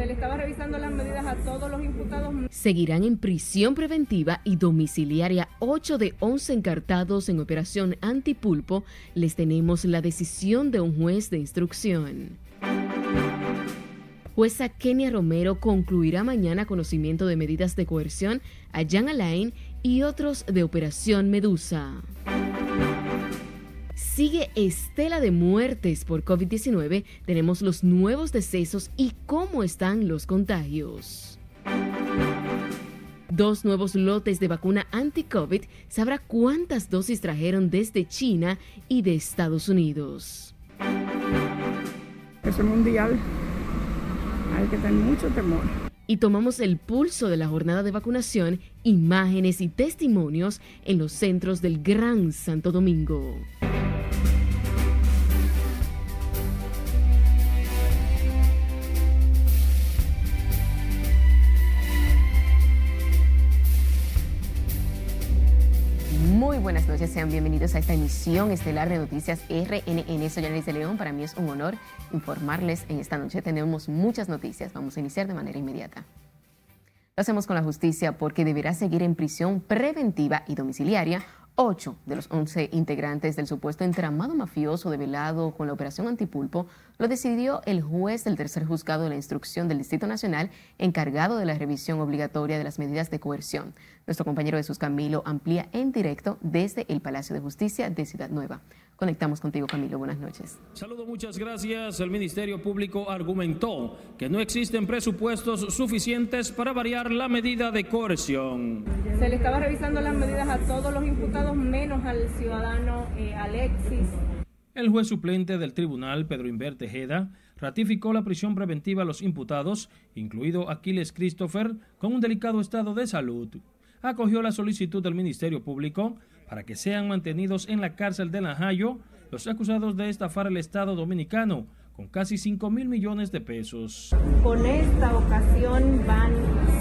Se le estaba revisando las medidas a todos los imputados. Seguirán en prisión preventiva y domiciliaria 8 de 11 encartados en operación antipulpo. Les tenemos la decisión de un juez de instrucción. Jueza Kenia Romero concluirá mañana conocimiento de medidas de coerción a Jan Alain y otros de Operación Medusa. Sigue estela de muertes por COVID-19. Tenemos los nuevos decesos y cómo están los contagios. Dos nuevos lotes de vacuna anti-COVID sabrá cuántas dosis trajeron desde China y de Estados Unidos. Es mundial. Hay que tener mucho temor. Y tomamos el pulso de la jornada de vacunación, imágenes y testimonios en los centros del Gran Santo Domingo. Muy buenas noches, sean bienvenidos a esta emisión estelar de Noticias RNN. Soy de León, para mí es un honor informarles en esta noche. Tenemos muchas noticias, vamos a iniciar de manera inmediata. Lo hacemos con la justicia porque deberá seguir en prisión preventiva y domiciliaria Ocho de los once integrantes del supuesto entramado mafioso develado con la operación Antipulpo lo decidió el juez del tercer juzgado de la instrucción del Distrito Nacional encargado de la revisión obligatoria de las medidas de coerción. Nuestro compañero Jesús Camilo amplía en directo desde el Palacio de Justicia de Ciudad Nueva. Conectamos contigo, Camilo. Buenas noches. Saludo, muchas gracias. El Ministerio Público argumentó que no existen presupuestos suficientes para variar la medida de coerción. Se le estaba revisando las medidas a todos los imputados, menos al ciudadano eh, Alexis. El juez suplente del tribunal, Pedro Inver Tejeda, ratificó la prisión preventiva a los imputados, incluido Aquiles Christopher, con un delicado estado de salud. Acogió la solicitud del Ministerio Público para que sean mantenidos en la cárcel de Najayo los acusados de estafar el Estado dominicano con casi 5 mil millones de pesos. Con esta ocasión van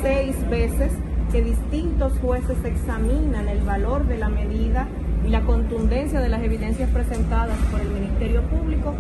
seis veces que distintos jueces examinan el valor de la medida y la contundencia de las evidencias presentadas por el Ministerio Público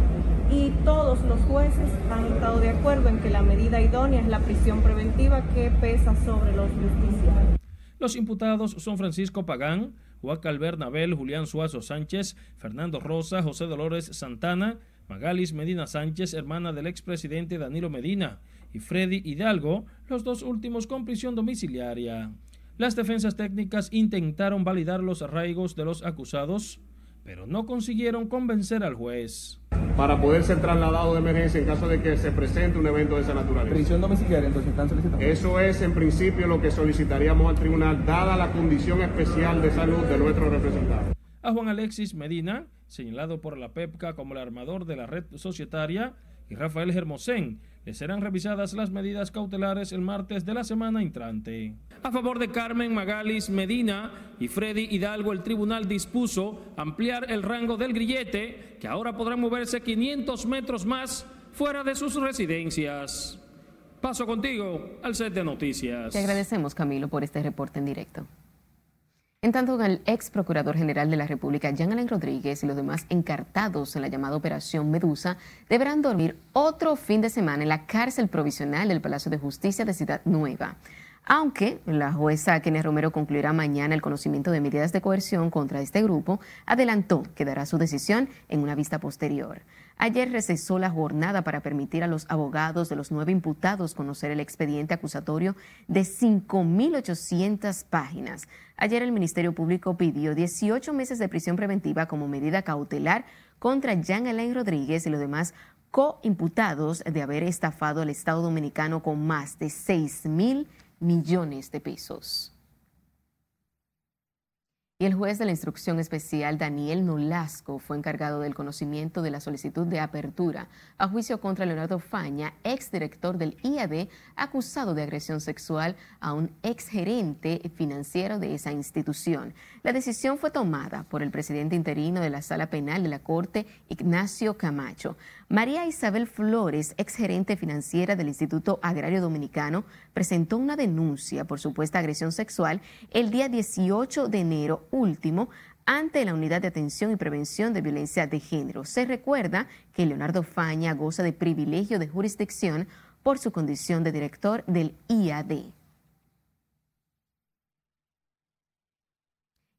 y todos los jueces han estado de acuerdo en que la medida idónea es la prisión preventiva que pesa sobre los justiciarios. Los imputados son Francisco Pagán, Huacal Bernabel, Julián Suazo Sánchez, Fernando Rosa, José Dolores Santana, Magalis Medina Sánchez, hermana del expresidente Danilo Medina, y Freddy Hidalgo, los dos últimos con prisión domiciliaria. Las defensas técnicas intentaron validar los arraigos de los acusados, pero no consiguieron convencer al juez. Para poder ser trasladado de emergencia en caso de que se presente un evento de esa naturaleza. ¿Prisión domiciliaria entonces están solicitando? Eso es en principio lo que solicitaríamos al tribunal, dada la condición especial de salud de nuestro representante. A Juan Alexis Medina, señalado por la PEPCA como el armador de la red societaria, y Rafael Germosén, le serán revisadas las medidas cautelares el martes de la semana entrante. A favor de Carmen Magalis Medina y Freddy Hidalgo, el tribunal dispuso ampliar el rango del grillete, que ahora podrán moverse 500 metros más fuera de sus residencias. Paso contigo al set de noticias. Te agradecemos, Camilo, por este reporte en directo. En tanto, el ex procurador general de la República, Jean Alain Rodríguez, y los demás encartados en la llamada Operación Medusa deberán dormir otro fin de semana en la cárcel provisional del Palacio de Justicia de Ciudad Nueva. Aunque la jueza Kenneth Romero concluirá mañana el conocimiento de medidas de coerción contra este grupo, adelantó que dará su decisión en una vista posterior. Ayer recesó la jornada para permitir a los abogados de los nueve imputados conocer el expediente acusatorio de 5.800 páginas. Ayer el Ministerio Público pidió 18 meses de prisión preventiva como medida cautelar contra Jean Alain Rodríguez y los demás coimputados de haber estafado al Estado Dominicano con más de 6 mil millones de pesos. Y el juez de la instrucción especial Daniel Nolasco fue encargado del conocimiento de la solicitud de apertura a juicio contra Leonardo Faña, exdirector del IAD, acusado de agresión sexual a un exgerente financiero de esa institución. La decisión fue tomada por el presidente interino de la Sala Penal de la Corte, Ignacio Camacho. María Isabel Flores, exgerente financiera del Instituto Agrario Dominicano, presentó una denuncia por supuesta agresión sexual el día 18 de enero último ante la Unidad de Atención y Prevención de Violencia de Género. Se recuerda que Leonardo Faña goza de privilegio de jurisdicción por su condición de director del IAD.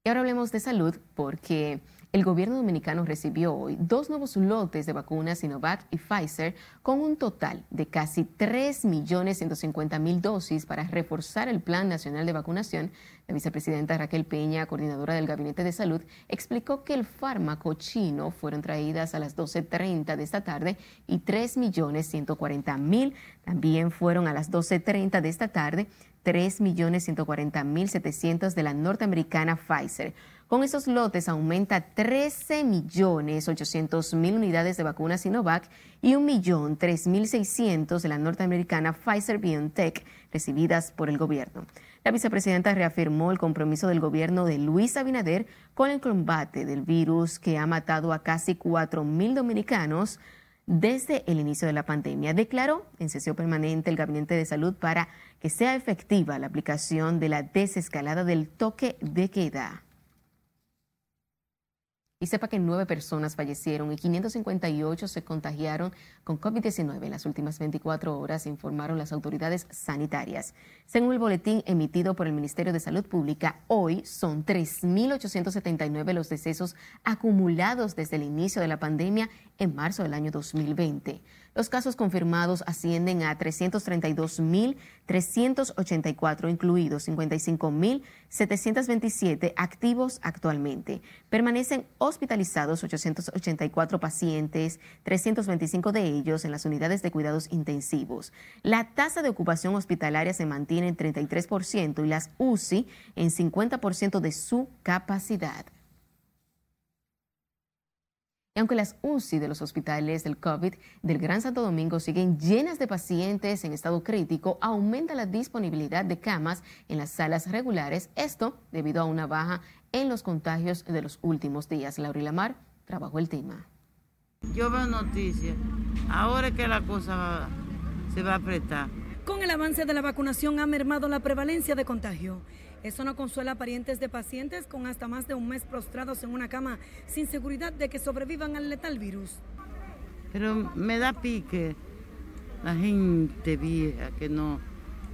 Y ahora hablemos de salud porque el gobierno dominicano recibió hoy dos nuevos lotes de vacunas Sinovac y Pfizer con un total de casi 3.150.000 dosis para reforzar el Plan Nacional de Vacunación. La vicepresidenta Raquel Peña, coordinadora del Gabinete de Salud, explicó que el fármaco chino fueron traídas a las 12.30 de esta tarde y 3.140.000 también fueron a las 12.30 de esta tarde 3.140.700 de la norteamericana Pfizer. Con esos lotes aumenta 13.800.000 unidades de vacunas Sinovac y 1.003.600 de la norteamericana Pfizer BioNTech recibidas por el gobierno. La vicepresidenta reafirmó el compromiso del gobierno de Luis Abinader con el combate del virus que ha matado a casi 4.000 dominicanos desde el inicio de la pandemia. Declaró en sesión permanente el Gabinete de Salud para que sea efectiva la aplicación de la desescalada del toque de queda. Y sepa que nueve personas fallecieron y 558 se contagiaron con COVID-19 en las últimas 24 horas, informaron las autoridades sanitarias. Según el boletín emitido por el Ministerio de Salud Pública, hoy son 3.879 los decesos acumulados desde el inicio de la pandemia en marzo del año 2020. Los casos confirmados ascienden a 332.384, incluidos 55.727 activos actualmente. Permanecen hospitalizados 884 pacientes, 325 de ellos en las unidades de cuidados intensivos. La tasa de ocupación hospitalaria se mantiene en 33% y las UCI en 50% de su capacidad. Y aunque las UCI de los hospitales del COVID del Gran Santo Domingo siguen llenas de pacientes en estado crítico, aumenta la disponibilidad de camas en las salas regulares, esto debido a una baja en los contagios de los últimos días. Laura Lamar trabajó el tema. Yo veo noticias, ahora es que la cosa se va a apretar. Con el avance de la vacunación ha mermado la prevalencia de contagio. Eso no consuela a parientes de pacientes con hasta más de un mes prostrados en una cama sin seguridad de que sobrevivan al letal virus. Pero me da pique la gente vieja que no,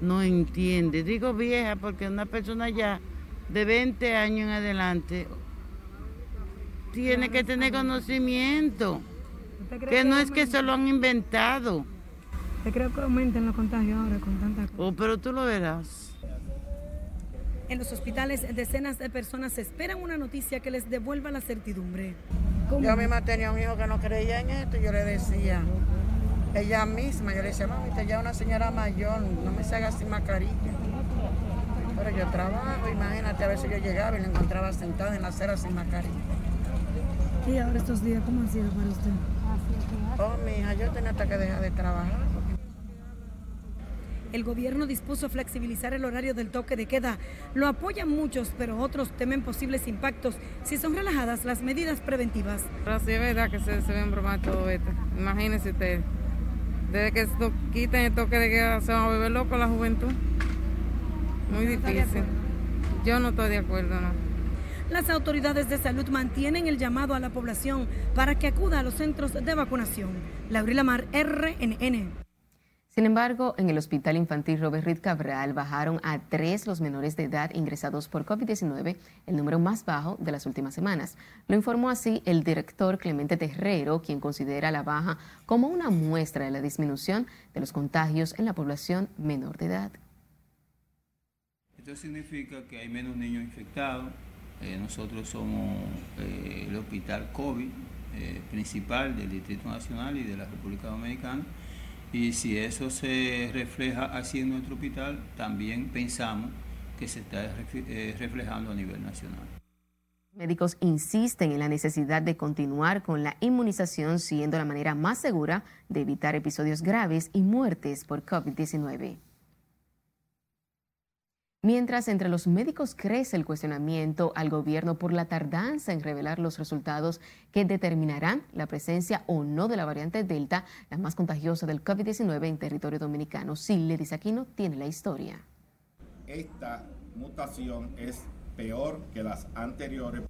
no entiende. Digo vieja porque una persona ya de 20 años en adelante tiene que tener conocimiento. Que no es que se lo han inventado. Te creo que aumenten los contagios ahora con tanta Oh, pero tú lo verás. En los hospitales, decenas de personas esperan una noticia que les devuelva la certidumbre. Yo misma tenía un hijo que no creía en esto y yo le decía, ella misma, yo le decía, mami, te ya una señora mayor, no me se haga sin mascarilla. Pero yo trabajo, imagínate, a veces yo llegaba y la encontraba sentada en la acera sin mascarilla. ¿Y ahora estos días cómo han sido para usted? Oh, mi hija, yo tenía hasta que dejar de trabajar. El gobierno dispuso flexibilizar el horario del toque de queda. Lo apoyan muchos, pero otros temen posibles impactos si son relajadas las medidas preventivas. Sí es verdad que se, se ven bromar todo esto. Imagínense ustedes. Desde que esto, quiten el toque de queda se van a volver locos la juventud. Muy difícil. Yo no estoy de acuerdo, no. Las autoridades de salud mantienen el llamado a la población para que acuda a los centros de vacunación. Laurila Mar, RNN. Sin embargo, en el Hospital Infantil Robert Reed Cabral bajaron a tres los menores de edad ingresados por COVID-19, el número más bajo de las últimas semanas. Lo informó así el director Clemente Terrero, quien considera la baja como una muestra de la disminución de los contagios en la población menor de edad. Esto significa que hay menos niños infectados. Eh, nosotros somos eh, el hospital COVID eh, principal del Distrito Nacional y de la República Dominicana y si eso se refleja así en nuestro hospital, también pensamos que se está eh, reflejando a nivel nacional. Médicos insisten en la necesidad de continuar con la inmunización, siendo la manera más segura de evitar episodios graves y muertes por COVID-19. Mientras entre los médicos crece el cuestionamiento al gobierno por la tardanza en revelar los resultados que determinarán la presencia o no de la variante Delta, la más contagiosa del COVID-19 en territorio dominicano. Sile Aquino tiene la historia. Esta mutación es peor que las anteriores.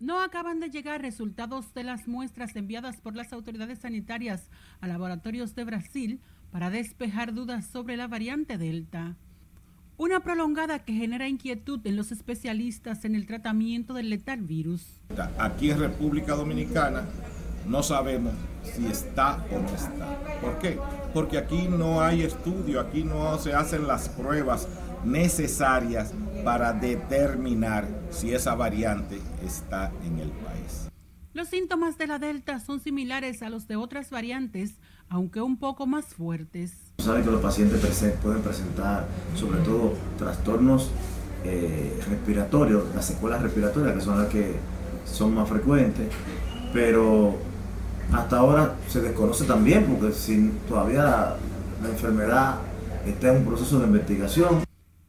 No acaban de llegar resultados de las muestras enviadas por las autoridades sanitarias a laboratorios de Brasil para despejar dudas sobre la variante Delta. Una prolongada que genera inquietud en los especialistas en el tratamiento del letal virus. Aquí en República Dominicana no sabemos si está o no está. ¿Por qué? Porque aquí no hay estudio, aquí no se hacen las pruebas necesarias para determinar si esa variante está en el país. Los síntomas de la Delta son similares a los de otras variantes, aunque un poco más fuertes. Saben que los pacientes pueden presentar sobre todo trastornos eh, respiratorios, las secuelas respiratorias, que son las que son más frecuentes, pero hasta ahora se desconoce también, porque sin, todavía la enfermedad está en un proceso de investigación.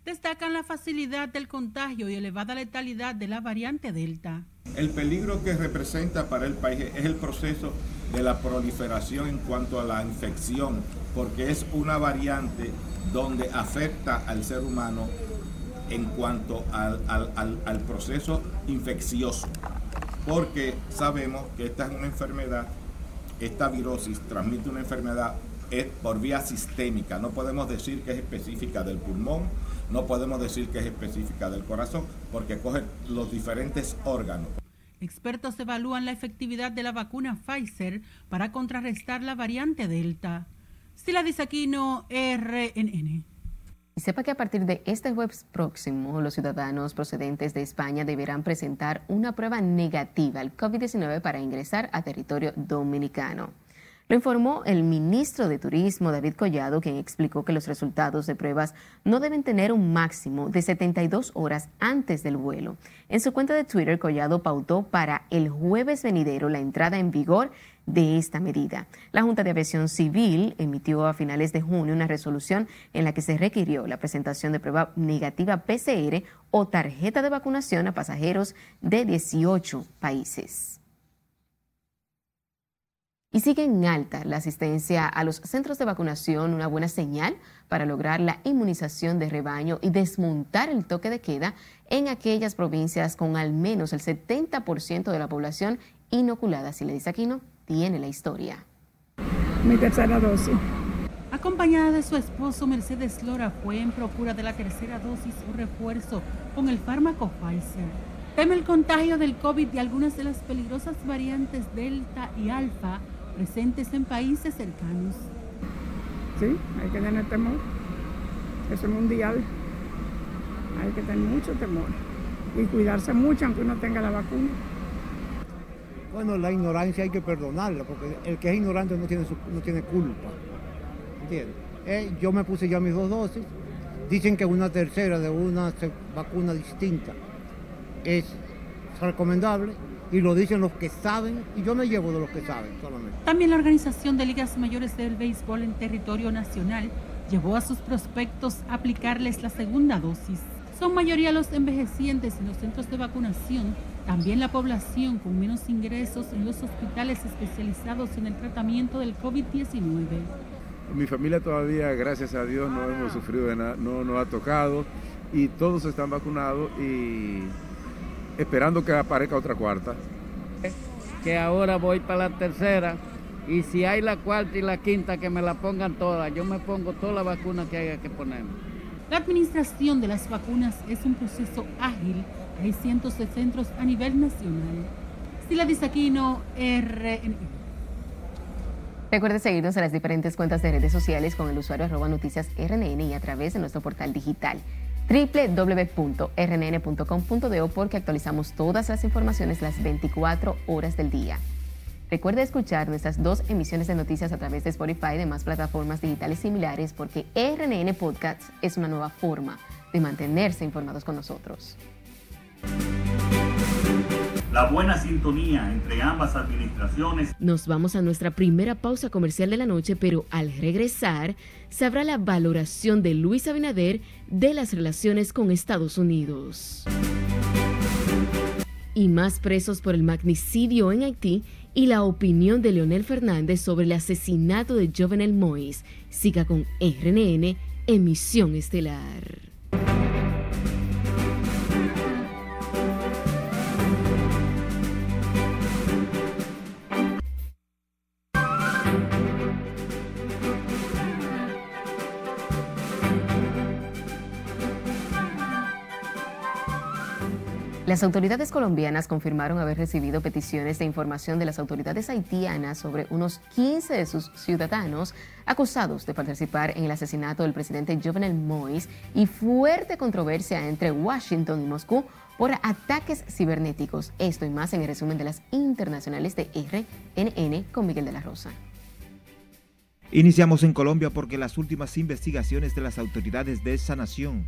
Destacan la facilidad del contagio y elevada letalidad de la variante Delta. El peligro que representa para el país es el proceso de la proliferación en cuanto a la infección, porque es una variante donde afecta al ser humano en cuanto al, al proceso infeccioso, porque sabemos que esta es una enfermedad esta virosis transmite una enfermedad por vía sistémica. No podemos decir que es específica del pulmón, no podemos decir que es específica del corazón, porque coge los diferentes órganos. Expertos evalúan la efectividad de la vacuna Pfizer para contrarrestar la variante Delta. Sila Disaquino, RNN. Y sepa que a partir de este jueves próximo, los ciudadanos procedentes de España deberán presentar una prueba negativa al COVID-19 para ingresar a territorio dominicano. Lo informó el ministro de Turismo, David Collado, quien explicó que los resultados de pruebas no deben tener un máximo de 72 horas antes del vuelo. En su cuenta de Twitter, Collado pautó para el jueves venidero la entrada en vigor de esta medida. La Junta de Aviación Civil emitió a finales de junio una resolución en la que se requirió la presentación de prueba negativa PCR o tarjeta de vacunación a pasajeros de 18 países. Y sigue en alta la asistencia a los centros de vacunación, una buena señal para lograr la inmunización de rebaño y desmontar el toque de queda en aquellas provincias con al menos el 70% de la población inoculada. Si le dice aquí no tiene la historia. Mi tercera dosis. Acompañada de su esposo, Mercedes Lora fue en procura de la tercera dosis o refuerzo con el fármaco Pfizer. Teme el contagio del COVID y algunas de las peligrosas variantes Delta y Alfa presentes en países cercanos. Sí, hay que tener temor. Eso es mundial. Hay que tener mucho temor y cuidarse mucho aunque uno tenga la vacuna. Bueno, la ignorancia hay que perdonarla, porque el que es ignorante no tiene, no tiene culpa. ¿Entiendes? Eh, yo me puse ya mis dos dosis. Dicen que una tercera de una vacuna distinta es recomendable y lo dicen los que saben y yo me llevo de los que saben solamente. También la Organización de Ligas Mayores del Béisbol en territorio nacional llevó a sus prospectos a aplicarles la segunda dosis. Son mayoría los envejecientes en los centros de vacunación también la población con menos ingresos en los hospitales especializados en el tratamiento del COVID-19. Mi familia todavía, gracias a Dios, no hemos sufrido de nada, no nos ha tocado y todos están vacunados y esperando que aparezca otra cuarta. Que ahora voy para la tercera y si hay la cuarta y la quinta que me la pongan todas, yo me pongo toda la vacuna que haya que poner. La administración de las vacunas es un proceso ágil hay cientos de centros a nivel nacional. Sila Disaquino, RN. Recuerde seguirnos en las diferentes cuentas de redes sociales con el usuario arroba noticias RNN y a través de nuestro portal digital www.rnn.com.do porque actualizamos todas las informaciones las 24 horas del día. Recuerde escuchar nuestras dos emisiones de noticias a través de Spotify y demás plataformas digitales similares porque RNN Podcasts es una nueva forma de mantenerse informados con nosotros. La buena sintonía entre ambas administraciones. Nos vamos a nuestra primera pausa comercial de la noche, pero al regresar sabrá la valoración de Luis Abinader de las relaciones con Estados Unidos. Y más presos por el magnicidio en Haití y la opinión de Leonel Fernández sobre el asesinato de Jovenel Mois. Siga con RNN, emisión estelar. Las autoridades colombianas confirmaron haber recibido peticiones de información de las autoridades haitianas sobre unos 15 de sus ciudadanos acusados de participar en el asesinato del presidente Jovenel Moïse y fuerte controversia entre Washington y Moscú por ataques cibernéticos. Esto y más en el resumen de las internacionales de RNN con Miguel de la Rosa. Iniciamos en Colombia porque las últimas investigaciones de las autoridades de esa nación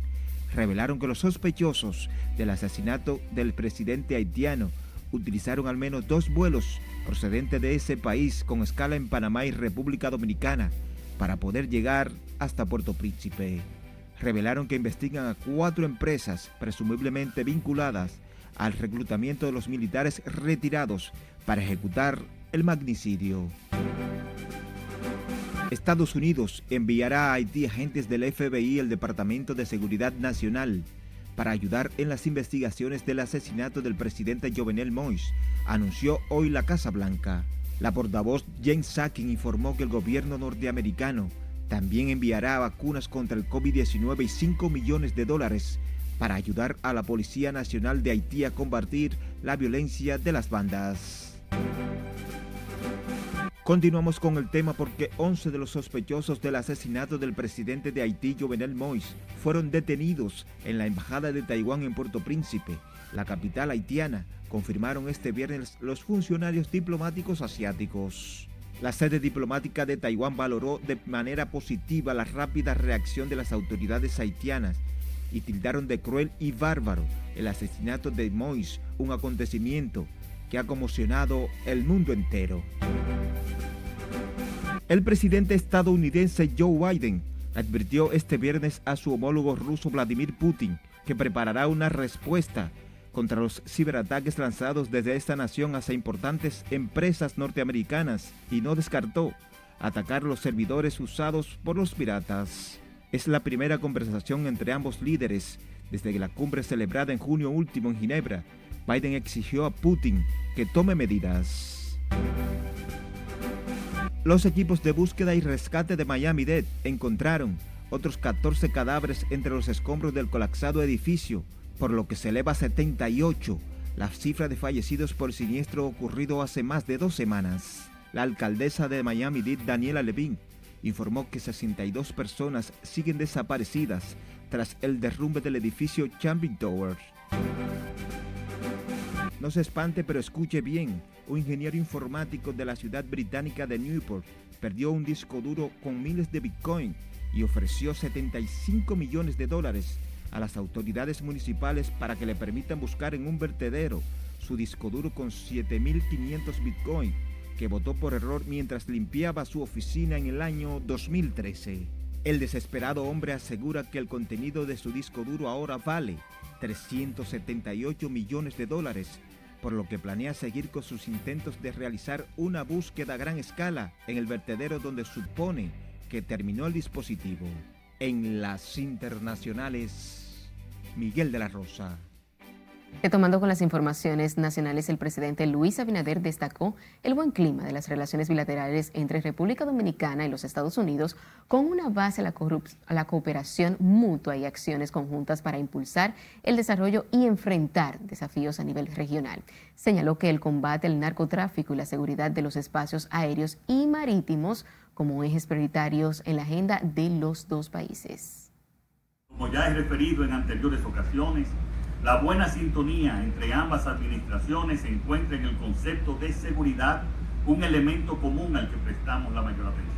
revelaron que los sospechosos del asesinato del presidente haitiano utilizaron al menos dos vuelos procedentes de ese país con escala en Panamá y República Dominicana para poder llegar hasta Puerto Príncipe. Revelaron que investigan a cuatro empresas presumiblemente vinculadas al reclutamiento de los militares retirados para ejecutar el magnicidio. Estados Unidos enviará a Haití agentes del FBI y el Departamento de Seguridad Nacional para ayudar en las investigaciones del asesinato del presidente Jovenel Moïse, anunció hoy la Casa Blanca. La portavoz James Sacking informó que el gobierno norteamericano también enviará vacunas contra el COVID-19 y 5 millones de dólares para ayudar a la Policía Nacional de Haití a combatir la violencia de las bandas. Continuamos con el tema porque 11 de los sospechosos del asesinato del presidente de Haití, Jovenel Moïse, fueron detenidos en la Embajada de Taiwán en Puerto Príncipe, la capital haitiana, confirmaron este viernes los funcionarios diplomáticos asiáticos. La sede diplomática de Taiwán valoró de manera positiva la rápida reacción de las autoridades haitianas y tildaron de cruel y bárbaro el asesinato de Moïse, un acontecimiento que ha conmocionado el mundo entero. El presidente estadounidense Joe Biden advirtió este viernes a su homólogo ruso Vladimir Putin que preparará una respuesta contra los ciberataques lanzados desde esta nación hacia importantes empresas norteamericanas y no descartó atacar los servidores usados por los piratas. Es la primera conversación entre ambos líderes desde la cumbre celebrada en junio último en Ginebra. Biden exigió a Putin que tome medidas. Los equipos de búsqueda y rescate de Miami-Dade encontraron otros 14 cadáveres entre los escombros del colapsado edificio, por lo que se eleva a 78 la cifra de fallecidos por siniestro ocurrido hace más de dos semanas. La alcaldesa de Miami-Dade, Daniela Levine, informó que 62 personas siguen desaparecidas tras el derrumbe del edificio Champion Towers. No se espante, pero escuche bien. Un ingeniero informático de la ciudad británica de Newport perdió un disco duro con miles de Bitcoin y ofreció 75 millones de dólares a las autoridades municipales para que le permitan buscar en un vertedero su disco duro con 7.500 Bitcoin que votó por error mientras limpiaba su oficina en el año 2013. El desesperado hombre asegura que el contenido de su disco duro ahora vale 378 millones de dólares por lo que planea seguir con sus intentos de realizar una búsqueda a gran escala en el vertedero donde supone que terminó el dispositivo. En las internacionales, Miguel de la Rosa. Retomando con las informaciones nacionales, el presidente Luis Abinader destacó el buen clima de las relaciones bilaterales entre República Dominicana y los Estados Unidos con una base a la, cooperación mutua y acciones conjuntas para impulsar el desarrollo y enfrentar desafíos a nivel regional. Señaló que el combate al narcotráfico y la seguridad de los espacios aéreos y marítimos como ejes prioritarios en la agenda de los dos países. Como ya he referido en anteriores ocasiones, la buena sintonía entre ambas administraciones se encuentra en el concepto de seguridad, un elemento común al que prestamos la mayor atención.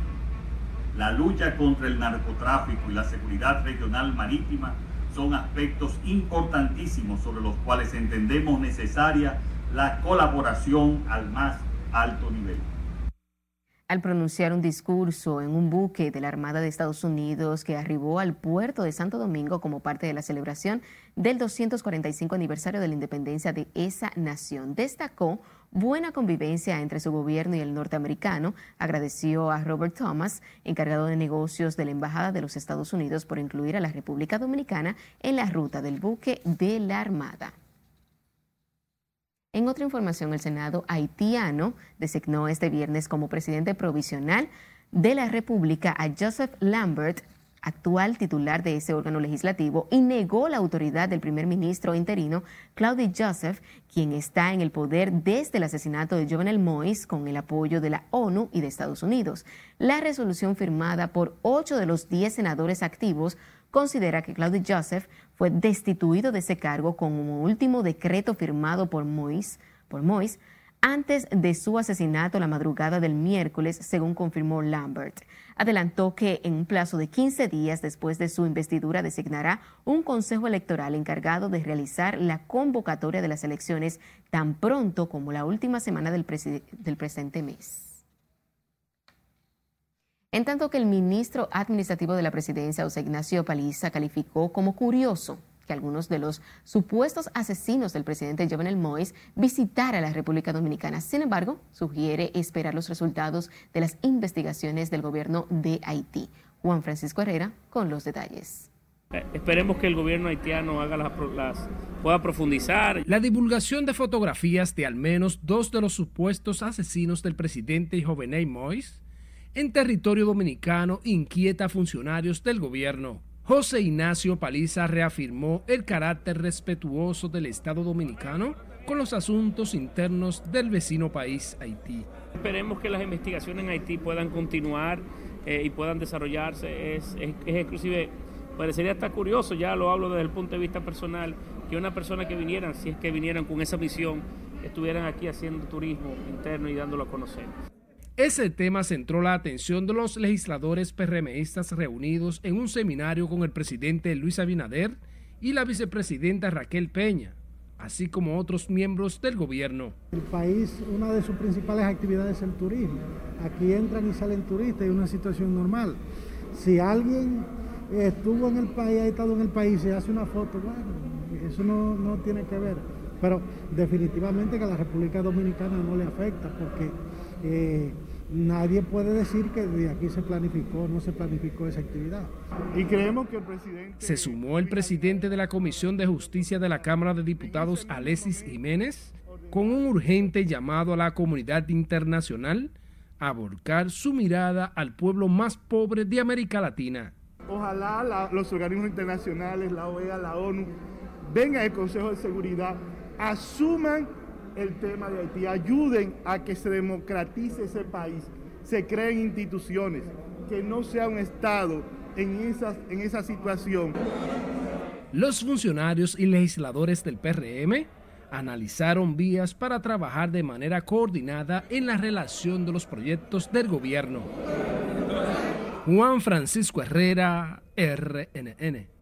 La lucha contra el narcotráfico y la seguridad regional marítima son aspectos importantísimos sobre los cuales entendemos necesaria la colaboración al más alto nivel al pronunciar un discurso en un buque de la Armada de Estados Unidos que arribó al puerto de Santo Domingo como parte de la celebración del 245 aniversario de la independencia de esa nación. Destacó buena convivencia entre su gobierno y el norteamericano. Agradeció a Robert Thomas, encargado de negocios de la Embajada de los Estados Unidos, por incluir a la República Dominicana en la ruta del buque de la Armada. En otra información, el Senado haitiano designó este viernes como presidente provisional de la República a Joseph Lambert actual titular de ese órgano legislativo, y negó la autoridad del primer ministro interino, Claude Joseph, quien está en el poder desde el asesinato de Jovenel Moïse con el apoyo de la ONU y de Estados Unidos. La resolución firmada por ocho de los diez senadores activos considera que Claude Joseph fue destituido de ese cargo como último decreto firmado por Moïse, por Moïse antes de su asesinato la madrugada del miércoles, según confirmó Lambert. Adelantó que en un plazo de 15 días después de su investidura designará un consejo electoral encargado de realizar la convocatoria de las elecciones tan pronto como la última semana del, del presente mes. En tanto que el ministro administrativo de la presidencia, José Ignacio Paliza, calificó como curioso que algunos de los supuestos asesinos del presidente Jovenel Moïse visitara la República Dominicana. Sin embargo, sugiere esperar los resultados de las investigaciones del gobierno de Haití. Juan Francisco Herrera con los detalles. Eh, esperemos que el gobierno haitiano haga las, pueda profundizar. La divulgación de fotografías de al menos dos de los supuestos asesinos del presidente Jovenel Moïse en territorio dominicano inquieta a funcionarios del gobierno. José Ignacio Paliza reafirmó el carácter respetuoso del Estado dominicano con los asuntos internos del vecino país Haití. Esperemos que las investigaciones en Haití puedan continuar eh, y puedan desarrollarse. Es, es, inclusive, parecería hasta curioso, ya lo hablo desde el punto de vista personal, que una persona que vinieran, si es que vinieran con esa misión, estuvieran aquí haciendo turismo interno y dándolo a conocer. Ese tema centró la atención de los legisladores PRMistas reunidos en un seminario con el presidente Luis Abinader y la vicepresidenta Raquel Peña, así como otros miembros del gobierno. El país, una de sus principales actividades es el turismo. Aquí entran y salen turistas y una situación normal. Si alguien estuvo en el país, ha estado en el país y hace una foto, bueno, eso no, no tiene que ver. Pero definitivamente que a la República Dominicana no le afecta porque eh, nadie puede decir que de aquí se planificó, no se planificó esa actividad. Y creemos que el presidente... Se sumó el presidente de la Comisión de Justicia de la Cámara de Diputados, Alexis Jiménez, con un urgente llamado a la comunidad internacional a volcar su mirada al pueblo más pobre de América Latina. Ojalá los organismos internacionales, la OEA, la ONU, vengan al Consejo de Seguridad, asuman el tema de Haití, ayuden a que se democratice ese país, se creen instituciones, que no sea un Estado en, esas, en esa situación. Los funcionarios y legisladores del PRM analizaron vías para trabajar de manera coordinada en la relación de los proyectos del gobierno. Juan Francisco Herrera, RNN.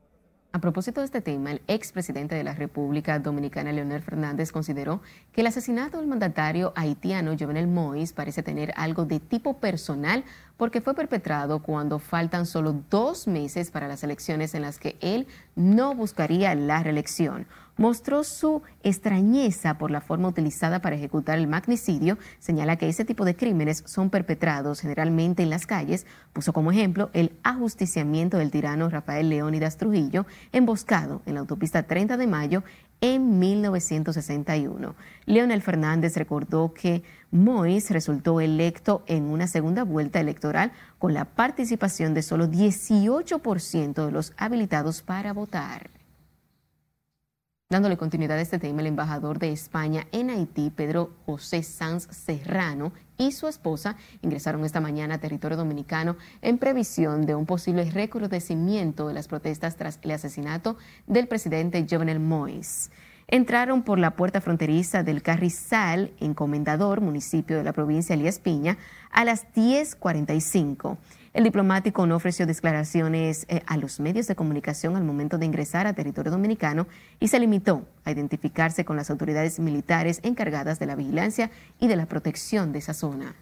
A propósito de este tema, el expresidente de la República Dominicana, Leonel Fernández, consideró que el asesinato del mandatario haitiano Jovenel Moïse parece tener algo de tipo personal porque fue perpetrado cuando faltan solo dos meses para las elecciones en las que él no buscaría la reelección. Mostró su extrañeza por la forma utilizada para ejecutar el magnicidio, señala que ese tipo de crímenes son perpetrados generalmente en las calles, puso como ejemplo el ajusticiamiento del tirano Rafael Leónidas Trujillo, emboscado en la autopista 30 de mayo en 1961. Leonel Fernández recordó que Mois resultó electo en una segunda vuelta electoral con la participación de solo 18% de los habilitados para votar. Dándole continuidad a este tema, el embajador de España en Haití, Pedro José Sanz Serrano, y su esposa ingresaron esta mañana a territorio dominicano en previsión de un posible recrudecimiento de las protestas tras el asesinato del presidente Jovenel Moïse. Entraron por la puerta fronteriza del Carrizal, en Comendador, municipio de la provincia de Elías Piña, a las 10.45. El diplomático no ofreció declaraciones eh, a los medios de comunicación al momento de ingresar a territorio dominicano y se limitó a identificarse con las autoridades militares encargadas de la vigilancia y de la protección de esa zona.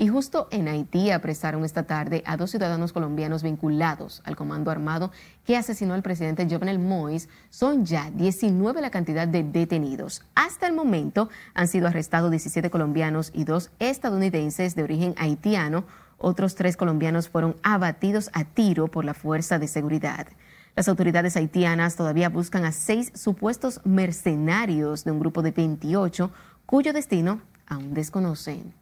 Y justo en Haití apresaron esta tarde a dos ciudadanos colombianos vinculados al comando armado que asesinó al presidente Jovenel Moïse. Son ya 19 la cantidad de detenidos. Hasta el momento han sido arrestados 17 colombianos y dos estadounidenses de origen haitiano. Otros tres colombianos fueron abatidos a tiro por la fuerza de seguridad. Las autoridades haitianas todavía buscan a seis supuestos mercenarios de un grupo de 28 cuyo destino aún desconocen.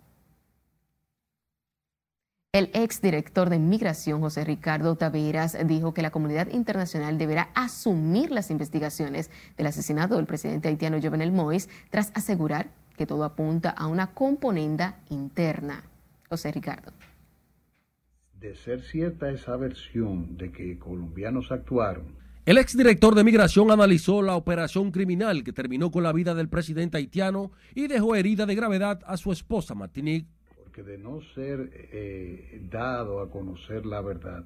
El exdirector de Migración, José Ricardo Taveras, dijo que la comunidad internacional deberá asumir las investigaciones del asesinato del presidente haitiano Jovenel Moïse tras asegurar que todo apunta a una componenda interna. José Ricardo. De ser cierta esa versión de que colombianos actuaron, el exdirector de Migración analizó la operación criminal que terminó con la vida del presidente haitiano y dejó herida de gravedad a su esposa Martinique que de no ser eh, dado a conocer la verdad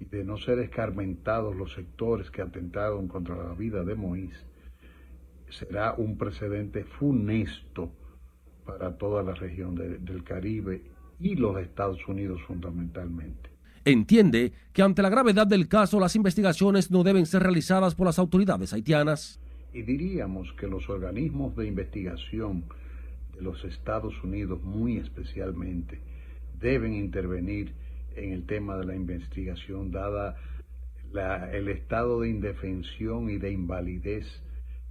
y de no ser escarmentados los sectores que atentaron contra la vida de Moïse, será un precedente funesto para toda la región del Caribe y los Estados Unidos fundamentalmente. Entiende que ante la gravedad del caso las investigaciones no deben ser realizadas por las autoridades haitianas. Y diríamos que los organismos de investigación de los Estados Unidos muy especialmente deben intervenir en el tema de la investigación dada el estado de indefensión y de invalidez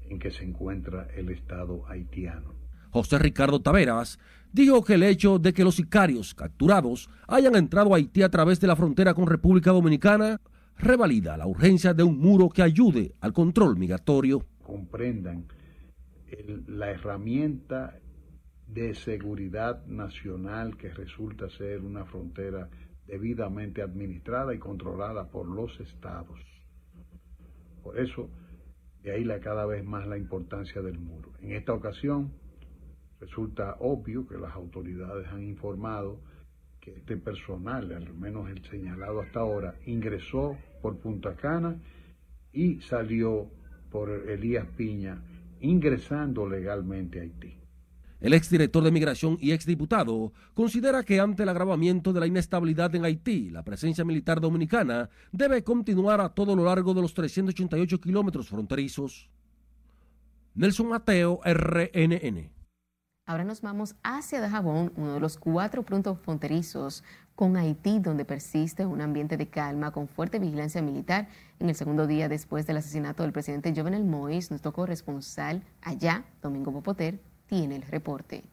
en que se encuentra el Estado haitiano. José Ricardo Taveras dijo que el hecho de que los sicarios capturados hayan entrado a Haití a través de la frontera con República Dominicana revalida la urgencia de un muro que ayude al control migratorio. Comprendan la herramienta de seguridad nacional que resulta ser una frontera debidamente administrada y controlada por los estados. Por eso, de ahí la cada vez más la importancia del muro. En esta ocasión, resulta obvio que las autoridades han informado que este personal, al menos el señalado hasta ahora, ingresó por Punta Cana y salió por Elías Piña, ingresando legalmente a Haití. El exdirector de Migración y exdiputado considera que ante el agravamiento de la inestabilidad en Haití, la presencia militar dominicana debe continuar a todo lo largo de los 388 kilómetros fronterizos. Nelson Mateo, RNN. Ahora nos vamos hacia Dajabón, uno de los cuatro puntos fronterizos con Haití, donde persiste un ambiente de calma con fuerte vigilancia militar. En el segundo día después del asesinato del presidente Jovenel Moïse, nuestro corresponsal allá, Domingo Popoter, tiene el reporte.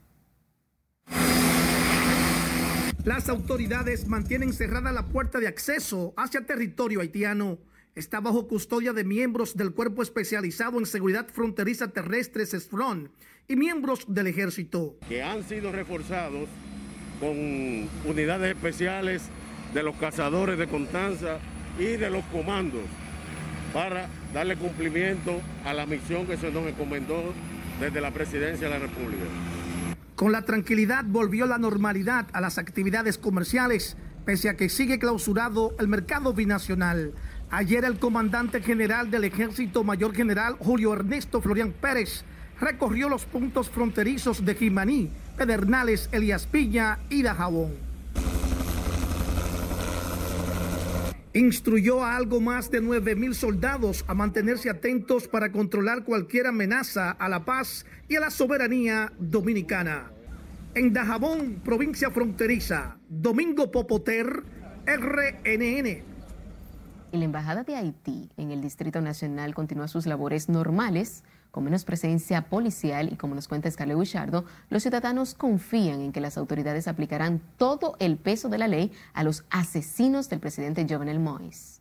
Las autoridades mantienen cerrada la puerta de acceso hacia territorio haitiano. Está bajo custodia de miembros del Cuerpo Especializado en Seguridad Fronteriza Terrestre, CESFRON, y miembros del Ejército. Que han sido reforzados con unidades especiales de los cazadores de Constanza y de los comandos para darle cumplimiento a la misión que se nos encomendó desde la presidencia de la República. Con la tranquilidad volvió la normalidad a las actividades comerciales, pese a que sigue clausurado el mercado binacional. Ayer el comandante general del Ejército Mayor General Julio Ernesto Florian Pérez recorrió los puntos fronterizos de Jimaní, Pedernales, Elías Piña y Dajabón. Instruyó a algo más de 9 mil soldados a mantenerse atentos para controlar cualquier amenaza a la paz y a la soberanía dominicana. En Dajabón, provincia fronteriza, Domingo Popoter, RNN. La Embajada de Haití en el Distrito Nacional continúa sus labores normales con menos presencia policial y como nos cuenta Scarlett Bouchardo, los ciudadanos confían en que las autoridades aplicarán todo el peso de la ley a los asesinos del presidente Jovenel Moïse.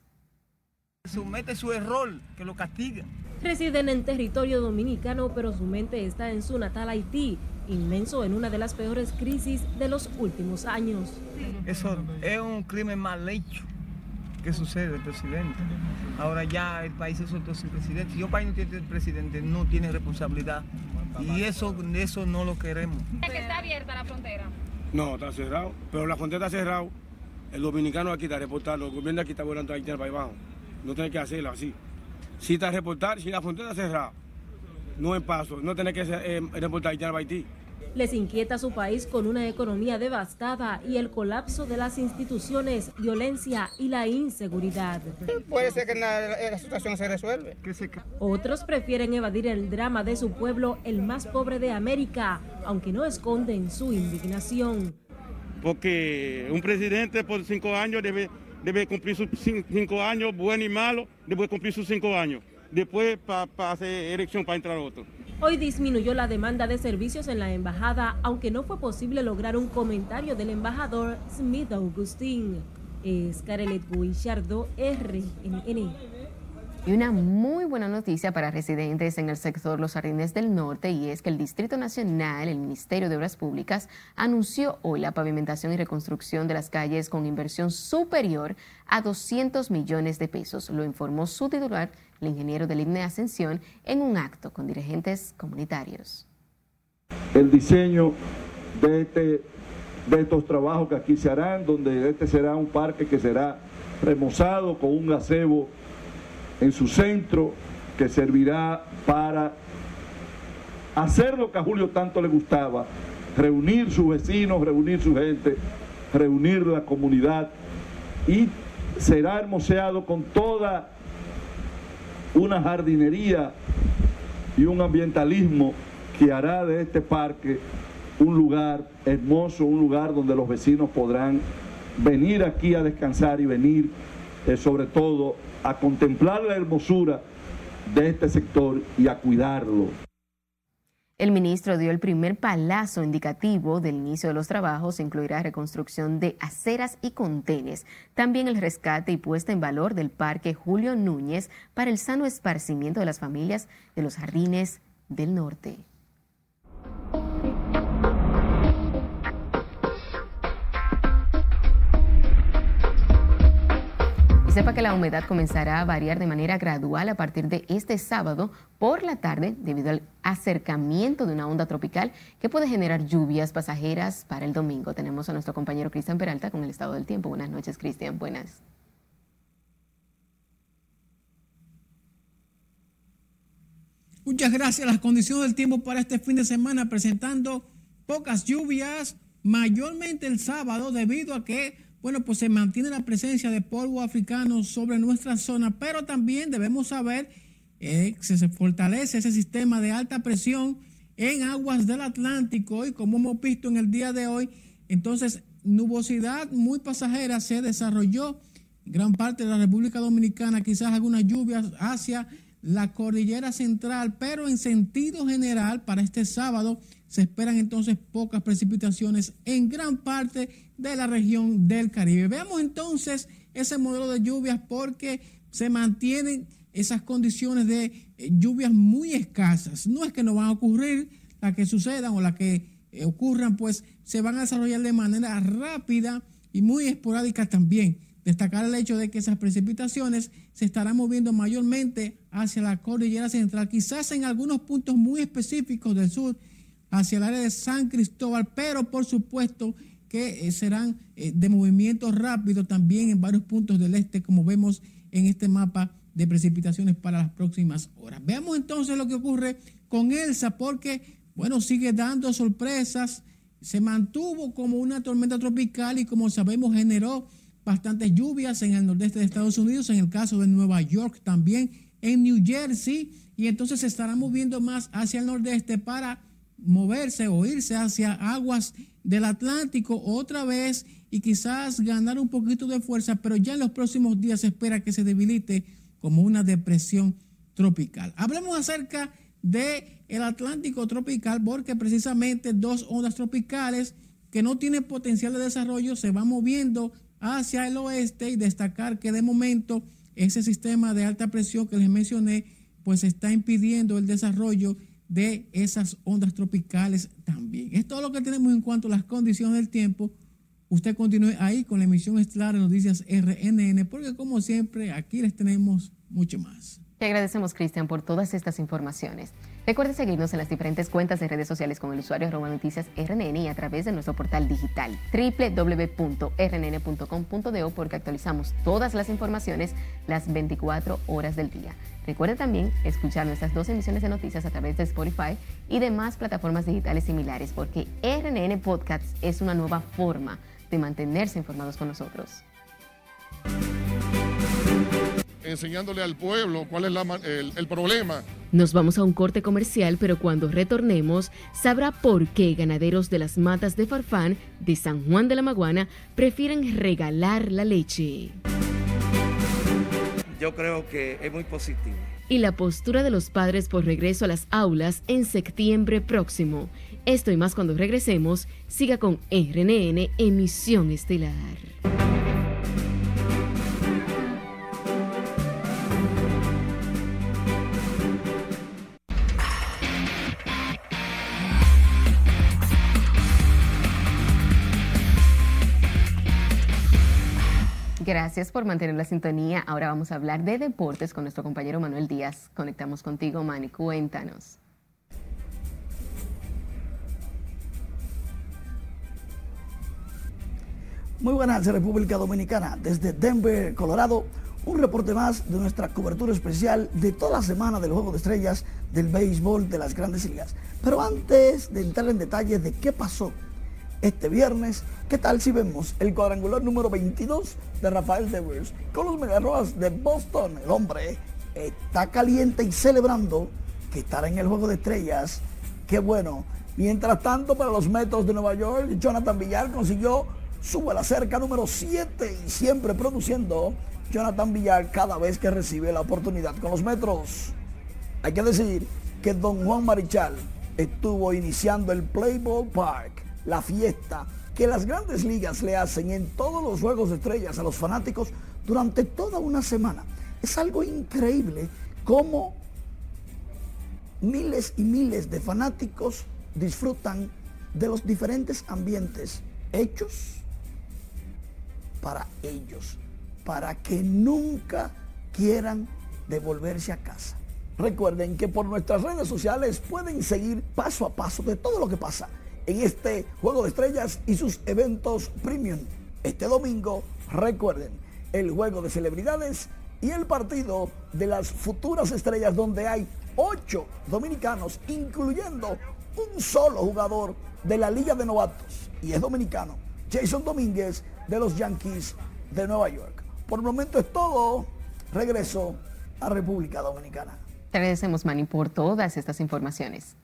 Somete su error, que lo castiga. Residen en territorio dominicano, pero su mente está en su natal Haití, inmenso en una de las peores crisis de los últimos años. Eso es un crimen mal hecho ¿Qué sucede, presidente? Ahora ya el país se soltó sin presidente. Si un país no tiene presidente, no tiene responsabilidad. Y eso, eso no lo queremos. ¿Es que está abierta la frontera? No, está cerrado. Pero la frontera está cerrada. El dominicano aquí está reportando. El gobierno aquí está volando ahí para abajo. No tiene que hacerlo así. Si está reportar, si la frontera está cerrada, no es paso. No tiene que eh, reportar para Haití. Les inquieta su país con una economía devastada y el colapso de las instituciones, violencia y la inseguridad. Puede ser que la, situación se resuelve. Otros prefieren evadir el drama de su pueblo, el más pobre de América, aunque no esconden su indignación. Porque un presidente por cinco años debe, debe cumplir sus cinco años, bueno y malo, debe cumplir sus cinco años. Después para hacer elección para entrar otro. Hoy disminuyó la demanda de servicios en la embajada, aunque no fue posible lograr un comentario del embajador Smith Augustín. Es Carelet Guillardo, RNN. Y una muy buena noticia para residentes en el sector Los Jardines del Norte y es que el Distrito Nacional, el Ministerio de Obras Públicas, anunció hoy la pavimentación y reconstrucción de las calles con inversión superior a 200 millones de pesos. Lo informó su titular, el ingeniero del INE Ascensión, en un acto con dirigentes comunitarios. El diseño de, este, de estos trabajos que aquí se harán, donde este será un parque que será remozado con un gazebo en su centro que servirá para hacer lo que a Julio tanto le gustaba, reunir sus vecinos, reunir su gente, reunir la comunidad y será hermoseado con toda una jardinería y un ambientalismo que hará de este parque un lugar hermoso, un lugar donde los vecinos podrán venir aquí a descansar y venir sobre todo a contemplar la hermosura de este sector y a cuidarlo. El ministro dio el primer palazo indicativo del inicio de los trabajos, incluirá reconstrucción de aceras y contenes, también el rescate y puesta en valor del Parque Julio Núñez para el sano esparcimiento de las familias de los jardines del norte. Sepa que la humedad comenzará a variar de manera gradual a partir de este sábado por la tarde debido al acercamiento de una onda tropical que puede generar lluvias pasajeras para el domingo. Tenemos a nuestro compañero Cristian Peralta con el estado del tiempo. Buenas noches, Cristian. Buenas. Muchas gracias. Las condiciones del tiempo para este fin de semana presentando pocas lluvias, mayormente el sábado debido a que bueno, pues se mantiene la presencia de polvo africano sobre nuestra zona, pero también debemos saber eh, que se fortalece ese sistema de alta presión en aguas del Atlántico y como hemos visto en el día de hoy, entonces nubosidad muy pasajera se desarrolló en gran parte de la República Dominicana, quizás algunas lluvias hacia la cordillera central, pero en sentido general para este sábado se esperan entonces pocas precipitaciones en gran parte de la región del Caribe. Veamos entonces ese modelo de lluvias porque se mantienen esas condiciones de eh, lluvias muy escasas. No es que no van a ocurrir las que sucedan o las que eh, ocurran, pues se van a desarrollar de manera rápida y muy esporádica también. Destacar el hecho de que esas precipitaciones se estarán moviendo mayormente hacia la cordillera central, quizás en algunos puntos muy específicos del sur hacia el área de San Cristóbal, pero por supuesto que eh, serán eh, de movimiento rápido también en varios puntos del este, como vemos en este mapa de precipitaciones para las próximas horas. Veamos entonces lo que ocurre con Elsa, porque, bueno, sigue dando sorpresas, se mantuvo como una tormenta tropical y como sabemos generó bastantes lluvias en el nordeste de Estados Unidos, en el caso de Nueva York también, en New Jersey, y entonces se estará moviendo más hacia el nordeste para moverse o irse hacia aguas del Atlántico otra vez y quizás ganar un poquito de fuerza, pero ya en los próximos días se espera que se debilite como una depresión tropical. Hablemos acerca de el Atlántico tropical porque precisamente dos ondas tropicales que no tienen potencial de desarrollo se van moviendo hacia el oeste y destacar que de momento ese sistema de alta presión que les mencioné pues está impidiendo el desarrollo de esas ondas tropicales también. Es todo lo que tenemos en cuanto a las condiciones del tiempo. Usted continúe ahí con la emisión estelar de Noticias RNN, porque como siempre, aquí les tenemos mucho más. Te agradecemos, Cristian, por todas estas informaciones. Recuerde seguirnos en las diferentes cuentas de redes sociales con el usuario arroba noticias RNN y a través de nuestro portal digital www.rnn.com.do porque actualizamos todas las informaciones las 24 horas del día. Recuerde también escuchar nuestras dos emisiones de noticias a través de Spotify y demás plataformas digitales similares porque RNN Podcasts es una nueva forma de mantenerse informados con nosotros enseñándole al pueblo cuál es el, el problema. Nos vamos a un corte comercial, pero cuando retornemos sabrá por qué ganaderos de las matas de Farfán de San Juan de la Maguana prefieren regalar la leche. Yo creo que es muy positivo y la postura de los padres por regreso a las aulas en septiembre próximo. Esto y más cuando regresemos, siga con RNN Emisión Estelar. Gracias por mantener la sintonía. Ahora vamos a hablar de deportes con nuestro compañero Manuel Díaz. Conectamos contigo, Manny. Cuéntanos. Muy buenas, República Dominicana. Desde Denver, Colorado, un reporte más de nuestra cobertura especial de toda la semana del Juego de Estrellas del béisbol de las grandes ligas. Pero antes de entrar en detalles de qué pasó este viernes. ¿Qué tal si vemos el cuadrangular número 22 de Rafael Devers con los Mediarroas de Boston? El hombre está caliente y celebrando que estará en el juego de estrellas. Qué bueno. Mientras tanto, para los Metos de Nueva York, Jonathan Villar consiguió su la cerca número 7 y siempre produciendo Jonathan Villar cada vez que recibe la oportunidad con los Metros. Hay que decir que Don Juan Marichal estuvo iniciando el Playboy Park la fiesta que las grandes ligas le hacen en todos los juegos de estrellas a los fanáticos durante toda una semana. Es algo increíble cómo miles y miles de fanáticos disfrutan de los diferentes ambientes hechos para ellos, para que nunca quieran devolverse a casa. Recuerden que por nuestras redes sociales pueden seguir paso a paso de todo lo que pasa en este Juego de Estrellas y sus eventos premium. Este domingo, recuerden, el Juego de Celebridades y el partido de las futuras estrellas donde hay ocho dominicanos, incluyendo un solo jugador de la Liga de Novatos, y es dominicano, Jason Domínguez de los Yankees de Nueva York. Por el momento es todo. Regreso a República Dominicana. Te agradecemos, Manny, por todas estas informaciones.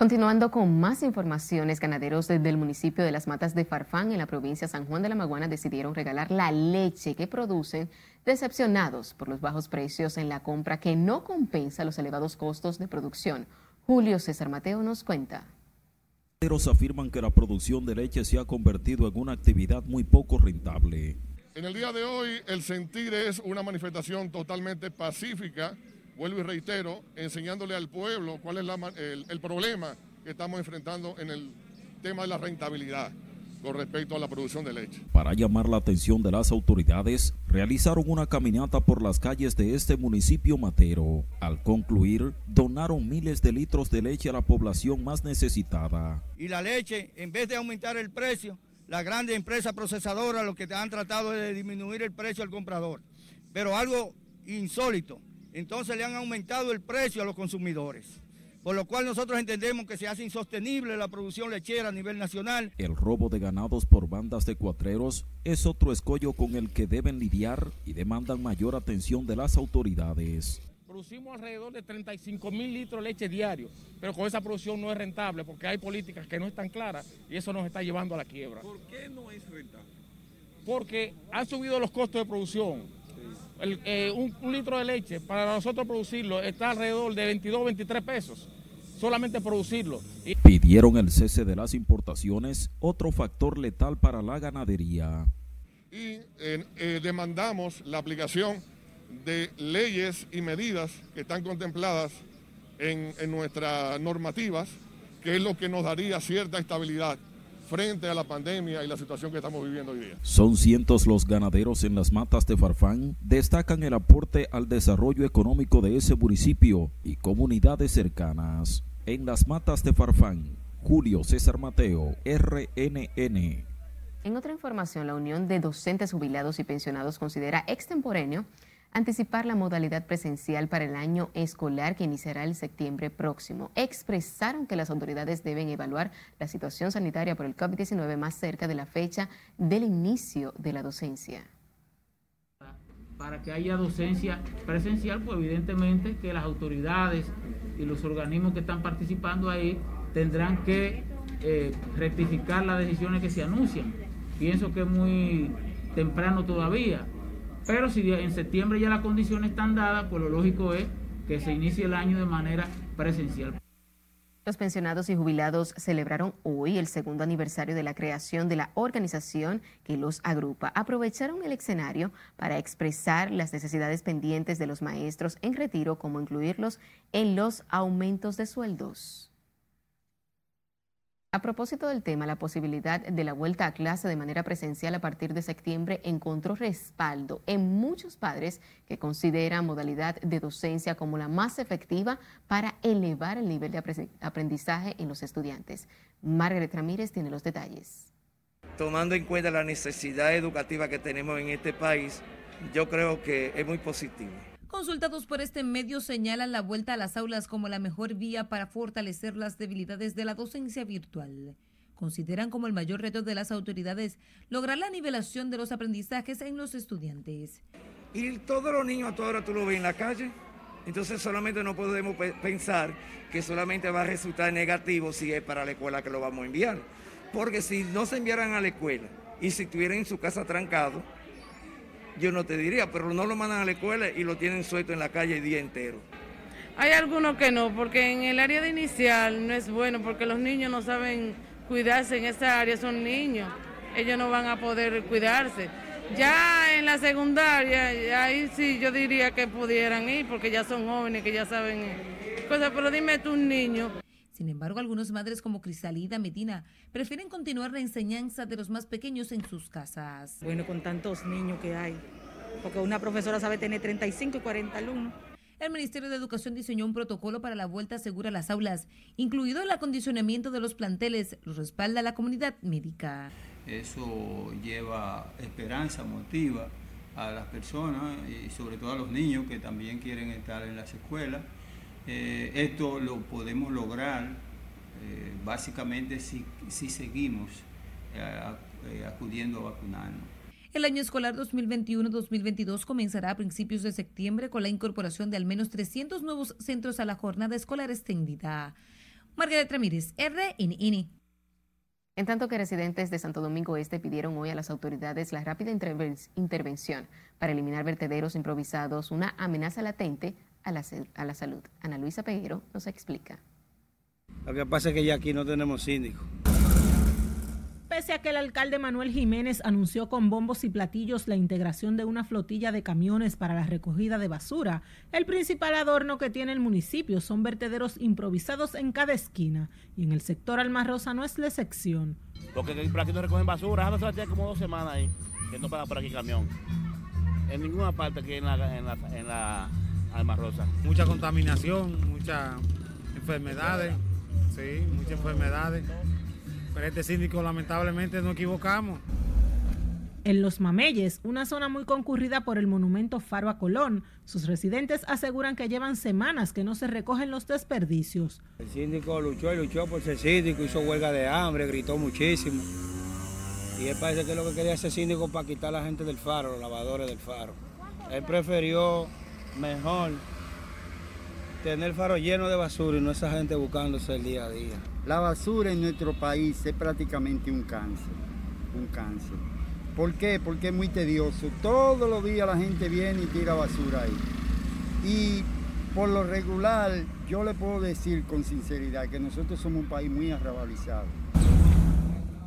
Continuando con más informaciones, ganaderos del municipio de Las Matas de Farfán, en la provincia de San Juan de la Maguana, decidieron regalar la leche que producen, decepcionados por los bajos precios en la compra que no compensa los elevados costos de producción. Julio César Mateo nos cuenta. Ganaderos afirman que la producción de leche se ha convertido en una actividad muy poco rentable. En el día de hoy, el sentir es una manifestación totalmente pacífica vuelvo y reitero, enseñándole al pueblo cuál es el, problema que estamos enfrentando en el tema de la rentabilidad con respecto a la producción de leche. Para llamar la atención de las autoridades, realizaron una caminata por las calles de este municipio matero. Al concluir, donaron miles de litros de leche a la población más necesitada. Y la leche, en vez de aumentar el precio, las grandes empresas procesadoras lo que han tratado es de disminuir el precio al comprador. Pero algo insólito, entonces le han aumentado el precio a los consumidores. Por lo cual nosotros entendemos que se hace insostenible la producción lechera a nivel nacional. El robo de ganados por bandas de cuatreros es otro escollo con el que deben lidiar y demandan mayor atención de las autoridades. Producimos alrededor de 35 mil litros de leche diario, pero con esa producción no es rentable porque hay políticas que no están claras y eso nos está llevando a la quiebra. ¿Por qué no es rentable? Porque han subido los costos de producción eh, un, litro de leche para nosotros producirlo está alrededor de 22, 23 pesos, solamente producirlo. Pidieron el cese de las importaciones, otro factor letal para la ganadería. Y eh, demandamos la aplicación de leyes y medidas que están contempladas en, en nuestras normativas, que es lo que nos daría cierta estabilidad frente a la pandemia y la situación que estamos viviendo hoy día. Son cientos los ganaderos en las matas de Farfán. Destacan el aporte al desarrollo económico de ese municipio y comunidades cercanas. En las matas de Farfán, Julio César Mateo, RNN. En otra información, la Unión de Docentes Jubilados y Pensionados considera extemporáneo anticipar la modalidad presencial para el año escolar que iniciará el septiembre próximo. Expresaron que las autoridades deben evaluar la situación sanitaria por el COVID-19 más cerca de la fecha del inicio de la docencia. Para que haya docencia presencial, pues evidentemente que las autoridades y los organismos que están participando ahí tendrán que eh, rectificar las decisiones que se anuncian. Pienso que es muy temprano todavía Pero si en septiembre ya las condiciones están dadas, pues lo lógico es que se inicie el año de manera presencial. Los pensionados y jubilados celebraron hoy el segundo aniversario de la creación de la organización que los agrupa. Aprovecharon el escenario para expresar las necesidades pendientes de los maestros en retiro, como incluirlos en los aumentos de sueldos. A propósito del tema, la posibilidad de la vuelta a clase de manera presencial a partir de septiembre encontró respaldo en muchos padres que consideran modalidad de docencia como la más efectiva para elevar el nivel de aprendizaje en los estudiantes. Margaret Ramírez tiene los detalles. Tomando en cuenta la necesidad educativa que tenemos en este país, yo creo que es muy positivo. Consultados por este medio señalan la vuelta a las aulas como la mejor vía para fortalecer las debilidades de la docencia virtual. Consideran como el mayor reto de las autoridades lograr la nivelación de los aprendizajes en los estudiantes. Y todos los niños a toda hora tú lo ves en la calle, entonces solamente no podemos pensar que solamente va a resultar negativo si es para la escuela que lo vamos a enviar. Porque si no se enviaran a la escuela y si estuvieran en su casa trancado, yo no te diría, pero no lo mandan a la escuela y lo tienen suelto en la calle el día entero. Hay algunos que no, porque en el área de inicial no es bueno, porque los niños no saben cuidarse en esa área, son niños, ellos no van a poder cuidarse. Ya en la secundaria, ahí sí yo diría que pudieran ir, porque ya son jóvenes, que ya saben cosas, pero dime tú un niño. Sin embargo, algunas madres como Crisalida Medina prefieren continuar la enseñanza de los más pequeños en sus casas. Bueno, con tantos niños que hay, porque una profesora sabe tener 35 y 40 alumnos. El Ministerio de Educación diseñó un protocolo para la vuelta segura a las aulas, incluido el acondicionamiento de los planteles, lo respalda la comunidad médica. Eso lleva esperanza, motiva a las personas y sobre todo a los niños que también quieren estar en las escuelas eh, esto lo podemos lograr eh, básicamente si, seguimos eh, acudiendo a vacunarnos. El año escolar 2021-2022 comenzará a principios de septiembre con la incorporación de al menos 300 nuevos centros a la jornada escolar extendida. Margarita Ramírez, RNN. En tanto que residentes de Santo Domingo Este pidieron hoy a las autoridades la rápida intervención para eliminar vertederos improvisados, una amenaza latente a la, a la salud. Ana Luisa Peguero nos explica. Lo que pasa es que ya aquí no tenemos síndico. Pese a que el alcalde Manuel Jiménez anunció con bombos y platillos la integración de una flotilla de camiones para la recogida de basura, el principal adorno que tiene el municipio son vertederos improvisados en cada esquina y en el sector Alma Rosa no es la excepción. Porque por aquí no recogen basura, ahora tiene como dos semanas ahí, que no pasa por aquí camión. En ninguna parte aquí en la, en la Alma Rosa. Mucha contaminación, muchas enfermedades, sí, muchas enfermedades. Pero este síndico lamentablemente no equivocamos. En Los Mameyes, una zona muy concurrida por el monumento Faro a Colón, sus residentes aseguran que llevan semanas que no se recogen los desperdicios. El síndico luchó y luchó por ser síndico, hizo huelga de hambre, gritó muchísimo. Y él parece que es lo que quería hacer síndico para quitar a la gente del faro, los lavadores del faro. Él prefirió mejor tener faro lleno de basura y no esa gente buscándose el día a día. La basura en nuestro país es prácticamente un cáncer, un cáncer. ¿Por qué? Porque es muy tedioso. Todos los días la gente viene y tira basura ahí. Y por lo regular, yo le puedo decir con sinceridad que nosotros somos un país muy arrabalizado.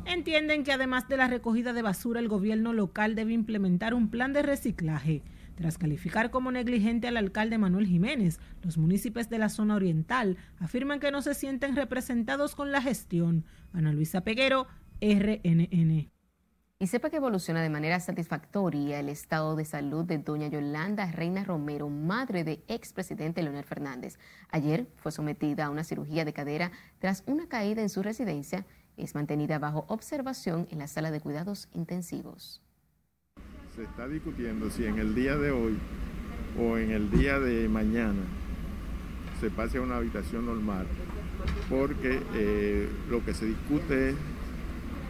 Entienden que además de la recogida de basura, el gobierno local debe implementar un plan de reciclaje tras calificar como negligente al alcalde Manuel Jiménez, los municipios de la zona oriental afirman que no se sienten representados con la gestión. Ana Luisa Peguero, RNN. Y sepa que evoluciona de manera satisfactoria el estado de salud de doña Yolanda Reina Romero, madre de expresidente Leonel Fernández. Ayer fue sometida a una cirugía de cadera tras una caída en su residencia. Es mantenida bajo observación en la sala de cuidados intensivos se está discutiendo si en el día de hoy o en el día de mañana se pase a una habitación normal, porque eh, lo que se discute es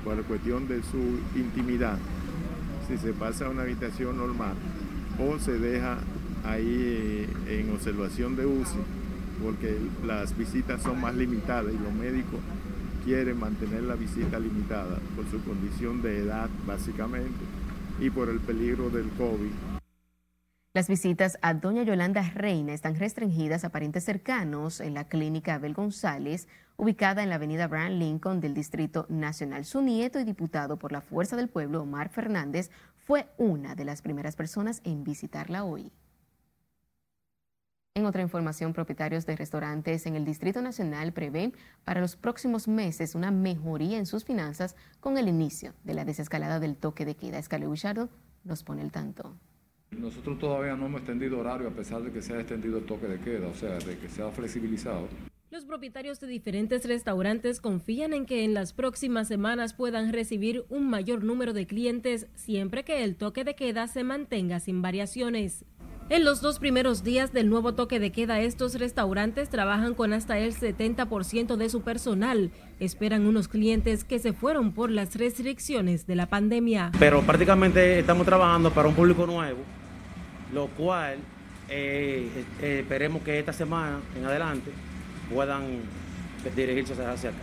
por cuestión de su intimidad, si se pasa a una habitación normal o se deja ahí eh, en observación de UCI, porque las visitas son más limitadas y los médicos quieren mantener la visita limitada por su condición de edad básicamente y por el peligro del COVID. Las visitas a doña Yolanda Reina están restringidas a parientes cercanos en la clínica Abel González, ubicada en la avenida Brian Lincoln del Distrito Nacional. Su nieto y diputado por la Fuerza del Pueblo, Omar Fernández, fue una de las primeras personas en visitarla hoy. En otra información, propietarios de restaurantes en el Distrito Nacional prevén para los próximos meses una mejoría en sus finanzas con el inicio de la desescalada del toque de queda. Escalé Buchardo nos pone el tanto. Nosotros todavía no hemos extendido horario a pesar de que se ha extendido el toque de queda, o sea, de que se ha flexibilizado. Los propietarios de diferentes restaurantes confían en que en las próximas semanas puedan recibir un mayor número de clientes siempre que el toque de queda se mantenga sin variaciones. En los dos primeros días del nuevo toque de queda, estos restaurantes trabajan con hasta el 70% de su personal. Esperan unos clientes que se fueron por las restricciones de la pandemia. Pero prácticamente estamos trabajando para un público nuevo lo cual eh, eh, esperemos que esta semana en adelante puedan dirigirse hacia acá.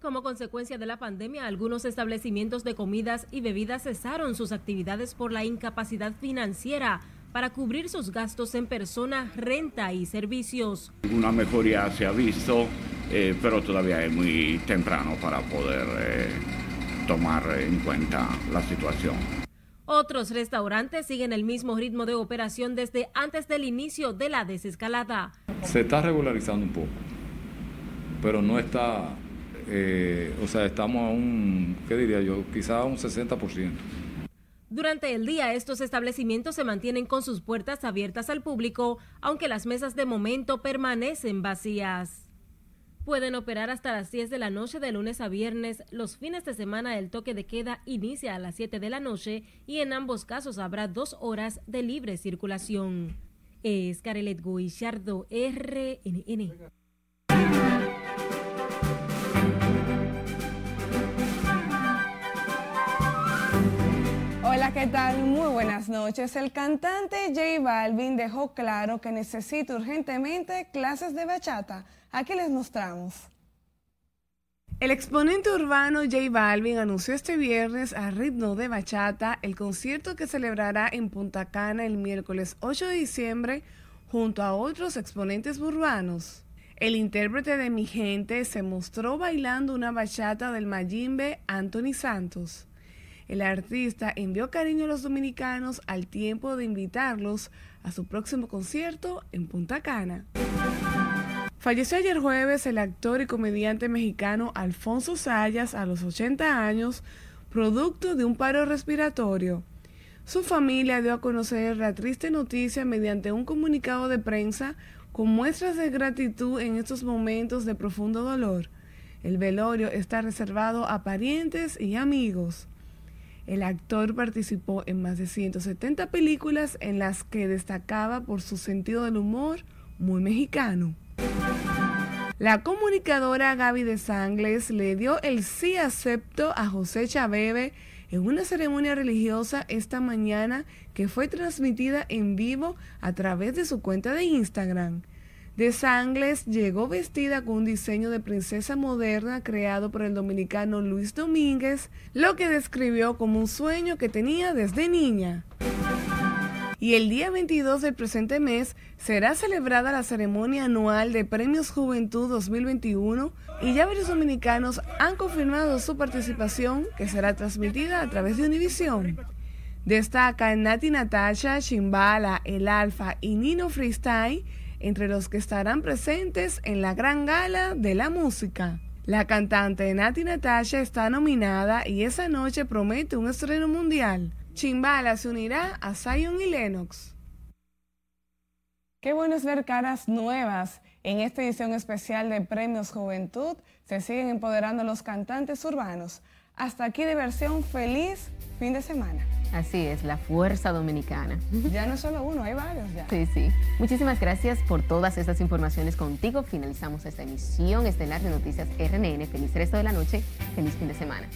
Como consecuencia de la pandemia, algunos establecimientos de comidas y bebidas cesaron sus actividades por la incapacidad financiera para cubrir sus gastos en persona, renta y servicios. Una mejoría se ha visto, eh, pero todavía es muy temprano para poder tomar en cuenta la situación. Otros restaurantes siguen el mismo ritmo de operación desde antes del inicio de la desescalada. Se está regularizando un poco, pero no está, eh, o sea, estamos a un, ¿qué diría yo? Quizá a un 60%. Durante el día, estos establecimientos se mantienen con sus puertas abiertas al público, aunque las mesas de momento permanecen vacías. Pueden operar hasta las 10 de la noche de lunes a viernes. Los fines de semana el toque de queda inicia a las 7 de la noche y en ambos casos habrá dos horas de libre circulación. Es Carelet Guillardo, RNN. ¿Qué tal? Muy buenas noches. El cantante J Balvin dejó claro que necesita urgentemente clases de bachata Aquí les mostramos. El exponente urbano J Balvin anunció este viernes a ritmo de bachata el concierto que celebrará en Punta Cana el miércoles 8 de diciembre junto a otros exponentes urbanos. El intérprete de Mi Gente se mostró bailando una bachata del Mayimbe Anthony Santos. El artista envió cariño a los dominicanos al tiempo de invitarlos a su próximo concierto en Punta Cana. Falleció ayer jueves el actor y comediante mexicano Alfonso Sayas a los 80 años, producto de un paro respiratorio. Su familia dio a conocer la triste noticia mediante un comunicado de prensa con muestras de gratitud en estos momentos de profundo dolor. El velorio está reservado a parientes y amigos. El actor participó en más de 170 películas en las que destacaba por su sentido del humor muy mexicano. La comunicadora Gaby de Sangles le dio el sí acepto a José Chabebe en una ceremonia religiosa esta mañana que fue transmitida en vivo a través de su cuenta de Instagram. De Sangles llegó vestida con un diseño de princesa moderna creado por el dominicano Luis Domínguez, lo que describió como un sueño que tenía desde niña y el día 22 del presente mes será celebrada la ceremonia anual de Premios Juventud 2021 y ya varios dominicanos han confirmado su participación que será transmitida a través de Univisión. Destaca Nati Natasha, Chimbala, El Alfa y Nino Freestyle entre los que estarán presentes en la gran gala de la música. La cantante Nati Natasha está nominada y esa noche promete un estreno mundial. Chimbala se unirá a Zion y Lennox. Qué bueno es ver caras nuevas. En esta edición especial de Premios Juventud se siguen empoderando los cantantes urbanos. Hasta aquí diversión feliz fin de semana. Así es, la fuerza dominicana. Ya no solo uno, hay varios ya. Sí, sí. Muchísimas gracias por todas estas informaciones contigo. Finalizamos esta emisión estelar de Noticias RNN. Feliz resto de la noche, feliz fin de semana.